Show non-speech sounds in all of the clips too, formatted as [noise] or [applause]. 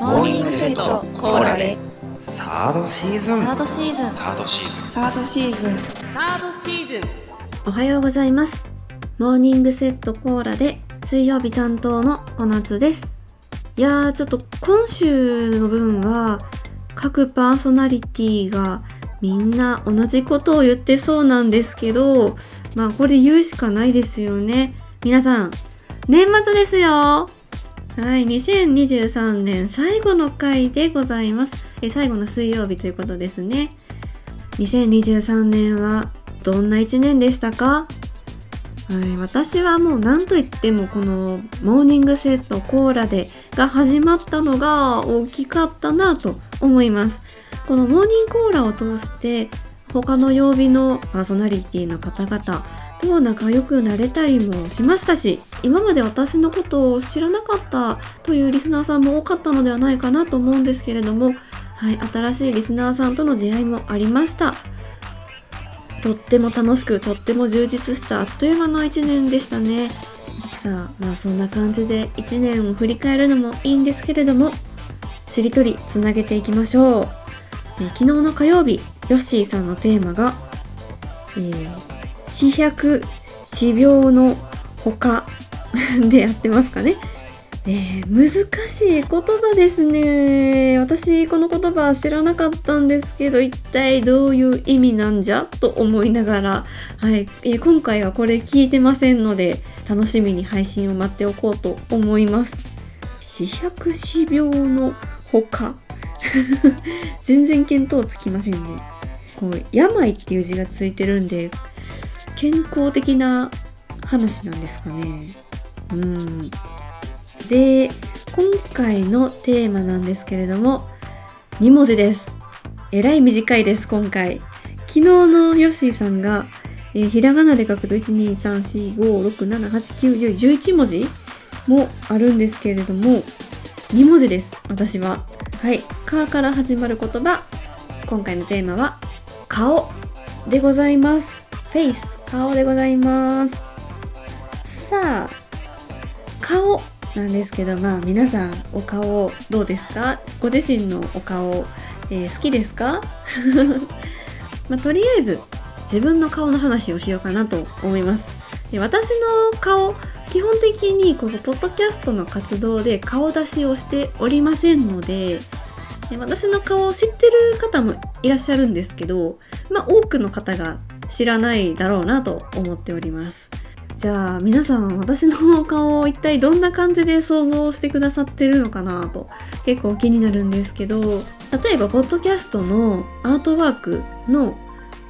モーニングセットコーラで。サードシーズン。サードシーズン。サードシーズン。サードシーズン。サードシーズン。おはようございます。モーニングセットコーラで水曜日担当の小夏です。いやー、ちょっと今週の分は各パーソナリティがみんな同じことを言ってそうなんですけど、まあこれ言うしかないですよね。皆さん、年末ですよはい、2023年最後の回でございます。え最後の水曜日ということですね。2023年はどんな一年でしたか？はい、私はもう何と言ってもこのモーニングセットコーラでが始まったのが大きかったなと思います。このモーニングコーラを通して他の曜日のパーソナリティの方々と仲良くなれたりもしましたし今まで私のことを知らなかったというリスナーさんも多かったのではないかなと思うんですけれども、はい、新しいリスナーさんとの出会いもありました。とっても楽しく、とっても充実したあっという間の一年でしたね。さあ、まあそんな感じで一年を振り返るのもいいんですけれども、しりとりつなげていきましょう。昨日の火曜日、ヨッシーさんのテーマが、えー、四百四病の他 [laughs] でやってますかね。えー、難しい言葉ですね。私、この言葉は知らなかったんですけど、一体どういう意味なんじゃ？と思いながら、はい、えー今回はこれ聞いてませんので、楽しみに配信を待っておこうと思います。四百四病の他。[laughs] 全然見当つきませんね。こう、病っていう字がついてるんで、健康的な話なんですかね。うん。で、今回のテーマなんですけれども、2文字です。えらい短いです、今回。昨日のヨッシーさんが、えーひらがなで書くと、1、2、3、4、5、6、7、8、9、10、11文字もあるんですけれども、2文字です、私は。はい。かから始まる言葉。今回のテーマは、顔でございます。フェイス、顔でございます。さあ、顔なんですけど、まあ皆さんお顔どうですか？ご自身のお顔、えー好きですか？[laughs] まあとりあえず自分の顔の話をしようかなと思います。で私の顔、基本的にこのポッドキャストの活動で顔出しをしておりませんので、で私の顔を知ってる方もいらっしゃるんですけど、まあ多くの方が知らないだろうなと思っております。じゃあ皆さん私の顔を一体どんな感じで想像してくださってるのかなと結構気になるんですけど例えばポッドキャストのアートワークの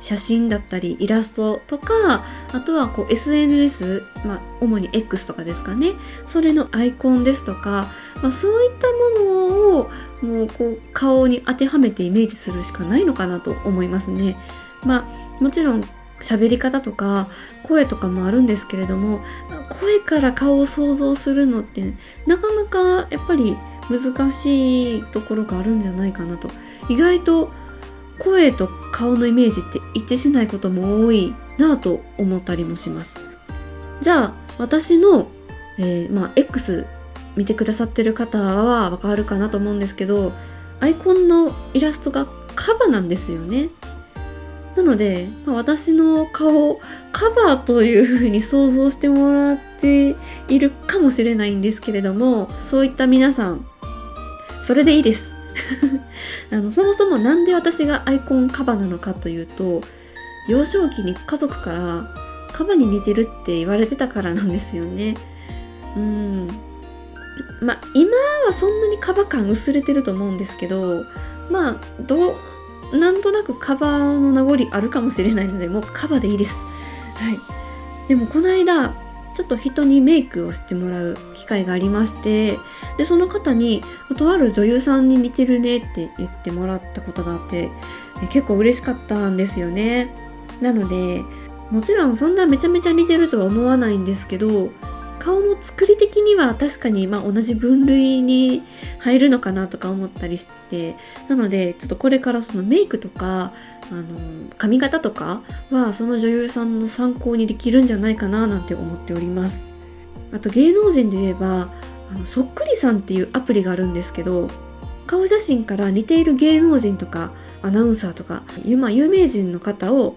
写真だったりイラストとかあとはこう SNS、まあ、主に X とかですかねそれのアイコンですとか、まあ、そういったものをもうこう顔に当てはめてイメージするしかないのかなと思いますね。まあもちろん喋り方とか声とかもあるんですけれども声から顔を想像するのってなかなかやっぱり難しいところがあるんじゃないかなと。意外と声と顔のイメージって一致しないことも多いなぁと思ったりもします。じゃあ私の、えーまあ X 見てくださってる方はわかるかなと思うんですけどアイコンのイラストがカバなんですよね。なので、まあ、私の顔をカバーというふうに想像してもらっているかもしれないんですけれども、そういった皆さん、それでいいです。[laughs] あのそもそもなんで私がアイコンカバなのかというと、幼少期に家族からカバに似てるって言われてたからなんですよね。うん。まあ今はそんなにカバ感薄れてると思うんですけど、まあどう、なんとなくカバーの名残あるかもしれないので、もうカバーでいいです。はい。でもこの間、ちょっと人にメイクをしてもらう機会がありまして、で、その方に、とある女優さんに似てるねって言ってもらったことがあって、結構嬉しかったんですよね。なので、もちろんそんなめちゃめちゃ似てるとは思わないんですけど、顔の作り的には確かにま同じ分類に入るのかなとか思ったりして、なのでちょっとこれからそのメイクとか、あの、髪型とかはその女優さんの参考にできるんじゃないかななんて思っております。あと芸能人で言えば、あのそっくりさんっていうアプリがあるんですけど顔写真から似ている芸能人とかアナウンサーとか、まあ、有名人の方を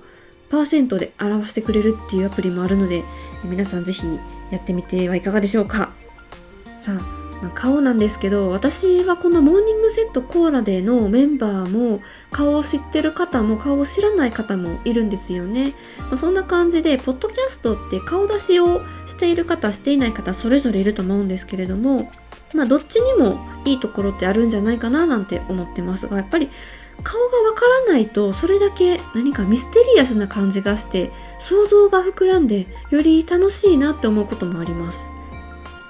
パーセントで表してくれるっていうアプリもあるので皆さんぜひやってみてはいかがでしょうか。さあ、顔なんですけど私はこのモーニングセットコーラでのメンバーも顔を知ってる方も顔を知らない方もいるんですよね、まあそんな感じでポッドキャストって顔出しをしている方していない方それぞれいると思うんですけれどもまあどっちにもいいところってあるんじゃないかななんて思ってます。がやっぱり顔がわからないとそれだけ何かミステリアスな感じがして想像が膨らんでより楽しいなって思うこともあります。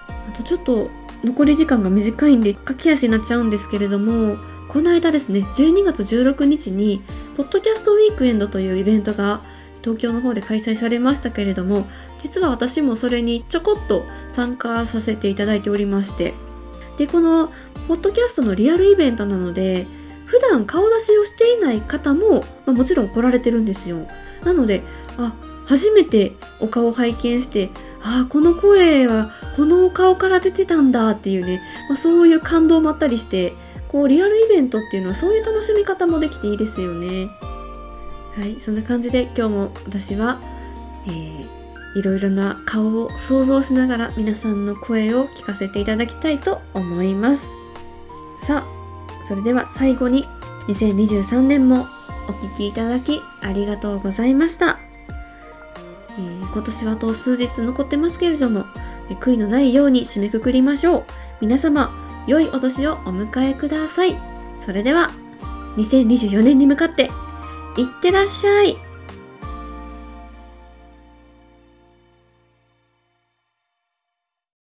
あとちょっと残り時間が短いんで駆け足になっちゃうんですけれどもこの間ですね12月16日にポッドキャストウィークエンドというイベントが東京の方で開催されましたけれども実は私もそれにちょこっと参加させていただいておりまして。でこのポッドキャストのリアルイベントなので普段顔出しをしていない方も、まあ、もちろん来られてるんですよ。なのであ初めてお顔を拝見してあこの声はこのお顔から出てたんだっていうね、まあ、そういう感動もあったりしてこうリアルイベントっていうのはそういう楽しみ方もできていいですよね。はいそんな感じで今日も私は、えー、いろいろな顔を想像しながら皆さんの声を聞かせていただきたいと思います。さあそれでは最後に2023年もお聴きいただきありがとうございました、えー今年はあと数日残ってますけれども悔いのないように締めくくりましょう。皆様良いお年をお迎えください。それでは2024年に向かっていってらっしゃい。